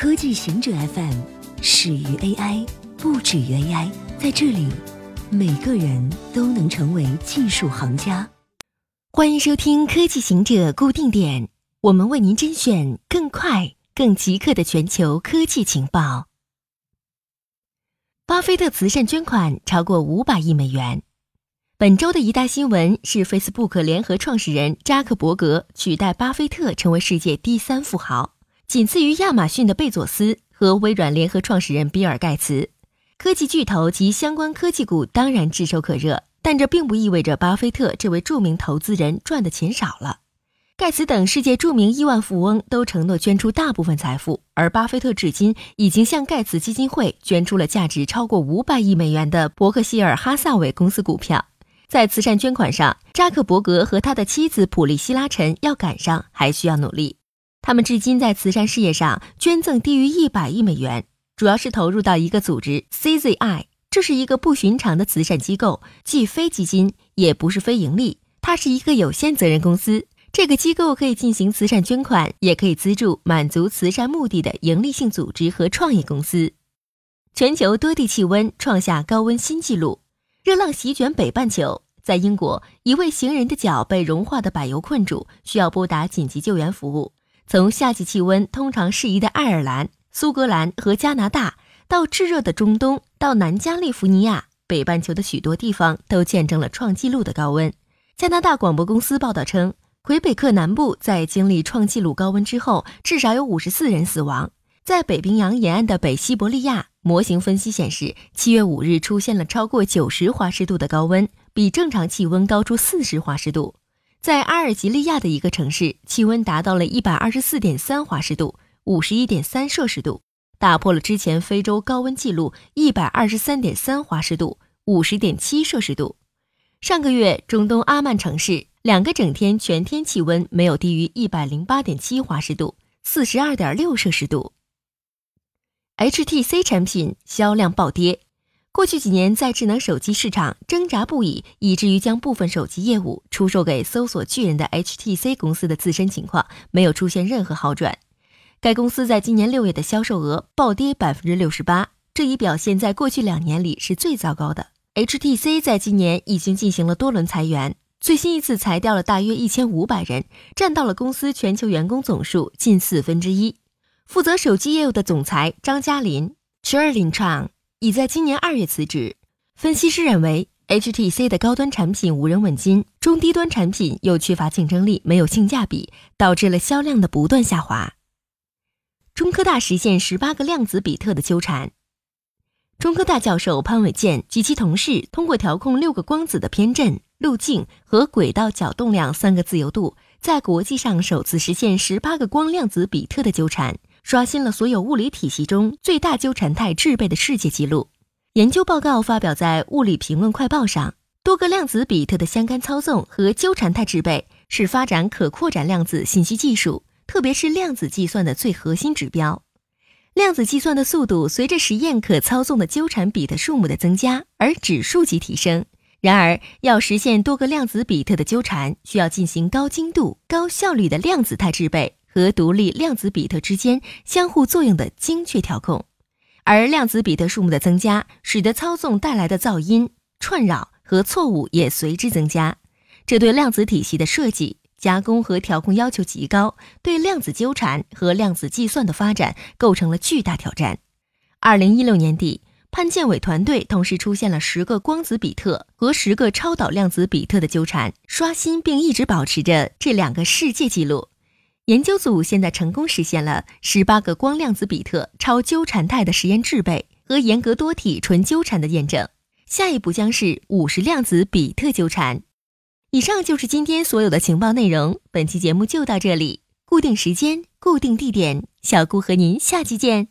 科技行者 FM 始于 AI，不止于 AI。在这里，每个人都能成为技术行家。欢迎收听科技行者固定点，我们为您甄选更快、更即刻的全球科技情报。巴菲特慈善捐款超过五百亿美元。本周的一大新闻是，Facebook 联合创始人扎克伯格取代巴菲特成为世界第三富豪。仅次于亚马逊的贝佐斯和微软联合创始人比尔盖茨，科技巨头及相关科技股当然炙手可热，但这并不意味着巴菲特这位著名投资人赚的钱少了。盖茨等世界著名亿万富翁都承诺捐出大部分财富，而巴菲特至今已经向盖茨基金会捐出了价值超过五百亿美元的伯克希尔哈萨韦公司股票。在慈善捐款上，扎克伯格和他的妻子普利希拉陈要赶上，还需要努力。他们至今在慈善事业上捐赠低于一百亿美元，主要是投入到一个组织 CZI，这是一个不寻常的慈善机构，既非基金，也不是非盈利，它是一个有限责任公司。这个机构可以进行慈善捐款，也可以资助满足慈善目的的盈利性组织和创业公司。全球多地气温创下高温新纪录，热浪席卷北半球。在英国，一位行人的脚被融化的柏油困住，需要拨打紧急救援服务。从夏季气温通常适宜的爱尔兰、苏格兰和加拿大，到炙热的中东，到南加利福尼亚，北半球的许多地方都见证了创纪录的高温。加拿大广播公司报道称，魁北克南部在经历创纪录高温之后，至少有五十四人死亡。在北冰洋沿岸的北西伯利亚，模型分析显示，七月五日出现了超过九十华氏度的高温，比正常气温高出四十华氏度。在阿尔及利亚的一个城市，气温达到了一百二十四点三华氏度，五十一点三摄氏度，打破了之前非洲高温记录一百二十三点三华氏度，五十点七摄氏度。上个月，中东阿曼城市两个整天全天气温没有低于一百零八点七华氏度，四十二点六摄氏度。HTC 产品销量暴跌。过去几年，在智能手机市场挣扎不已，以至于将部分手机业务出售给搜索巨人的 HTC 公司的自身情况没有出现任何好转。该公司在今年六月的销售额暴跌百分之六十八，这一表现在过去两年里是最糟糕的。HTC 在今年已经进行了多轮裁员，最新一次裁掉了大约一千五百人，占到了公司全球员工总数近四分之一。负责手机业务的总裁张嘉林 c h e r l i n Chang）。已在今年二月辞职。分析师认为，HTC 的高端产品无人问津，中低端产品又缺乏竞争力，没有性价比，导致了销量的不断下滑。中科大实现十八个量子比特的纠缠。中科大教授潘伟健及其同事通过调控六个光子的偏振、路径和轨道角动量三个自由度，在国际上首次实现十八个光量子比特的纠缠。刷新了所有物理体系中最大纠缠态制备的世界纪录。研究报告发表在《物理评论快报》上。多个量子比特的相干操纵和纠缠态制备是发展可扩展量子信息技术，特别是量子计算的最核心指标。量子计算的速度随着实验可操纵的纠缠比特数目的增加而指数级提升。然而，要实现多个量子比特的纠缠，需要进行高精度、高效率的量子态制备。和独立量子比特之间相互作用的精确调控，而量子比特数目的增加，使得操纵带来的噪音、串扰和错误也随之增加。这对量子体系的设计、加工和调控要求极高，对量子纠缠和量子计算的发展构成了巨大挑战。二零一六年底，潘建伟团队同时出现了十个光子比特和十个超导量子比特的纠缠，刷新并一直保持着这两个世界纪录。研究组现在成功实现了十八个光量子比特超纠缠态的实验制备和严格多体纯纠缠的验证，下一步将是五十量子比特纠缠。以上就是今天所有的情报内容，本期节目就到这里，固定时间，固定地点，小顾和您下期见。